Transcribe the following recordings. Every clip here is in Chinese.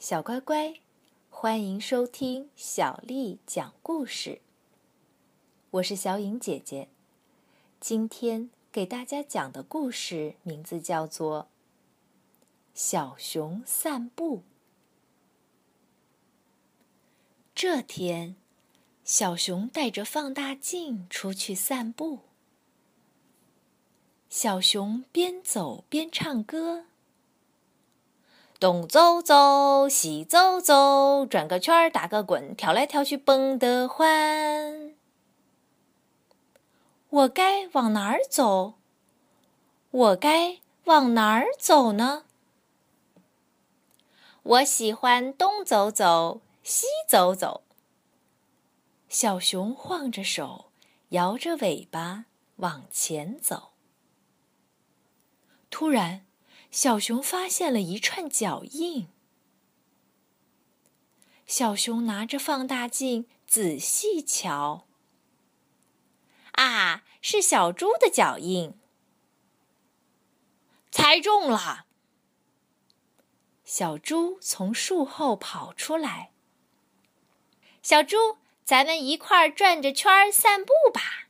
小乖乖，欢迎收听小丽讲故事。我是小颖姐姐，今天给大家讲的故事名字叫做《小熊散步》。这天，小熊带着放大镜出去散步。小熊边走边唱歌。东走走，西走走，转个圈儿，打个滚，跳来跳去蹦得欢。我该往哪儿走？我该往哪儿走呢？我喜欢东走走，西走走。小熊晃着手，摇着尾巴往前走。突然。小熊发现了一串脚印。小熊拿着放大镜仔细瞧，啊，是小猪的脚印！猜中了！小猪从树后跑出来。小猪，咱们一块儿转着圈儿散步吧。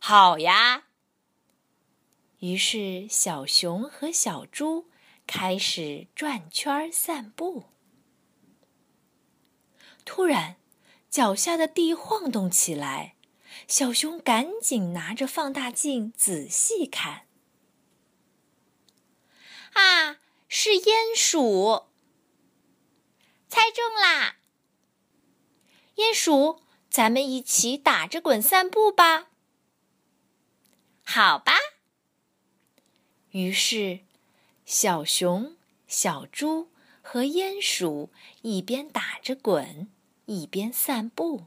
好呀。于是，小熊和小猪开始转圈散步。突然，脚下的地晃动起来，小熊赶紧拿着放大镜仔细看。啊，是鼹鼠！猜中啦！鼹鼠，咱们一起打着滚散步吧。好吧。于是，小熊、小猪和鼹鼠一边打着滚，一边散步。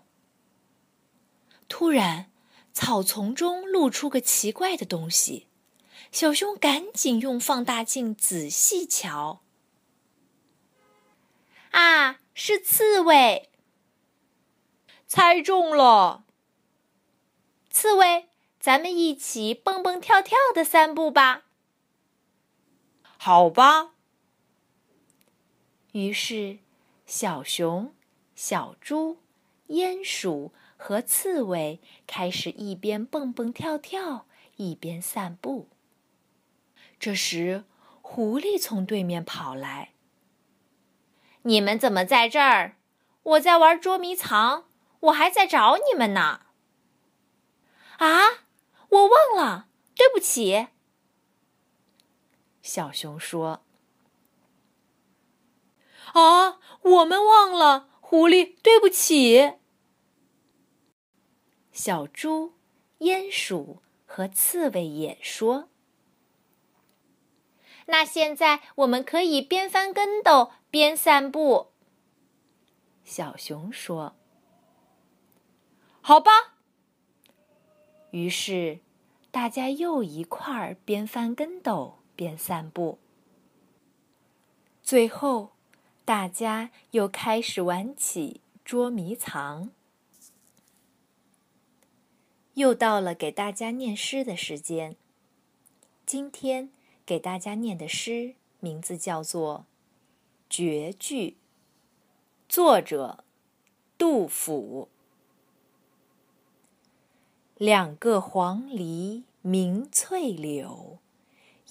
突然，草丛中露出个奇怪的东西，小熊赶紧用放大镜仔细瞧。啊，是刺猬！猜中了！刺猬，咱们一起蹦蹦跳跳的散步吧。好吧。于是，小熊、小猪、鼹鼠和刺猬开始一边蹦蹦跳跳，一边散步。这时，狐狸从对面跑来：“你们怎么在这儿？我在玩捉迷藏，我还在找你们呢。”啊，我忘了，对不起。小熊说：“啊，我们忘了，狐狸，对不起。”小猪、鼹鼠和刺猬也说：“那现在我们可以边翻跟斗边散步。”小熊说：“好吧。”于是，大家又一块儿边翻跟斗。边散步，最后，大家又开始玩起捉迷藏。又到了给大家念诗的时间。今天给大家念的诗名字叫做《绝句》，作者杜甫。两个黄鹂鸣翠柳。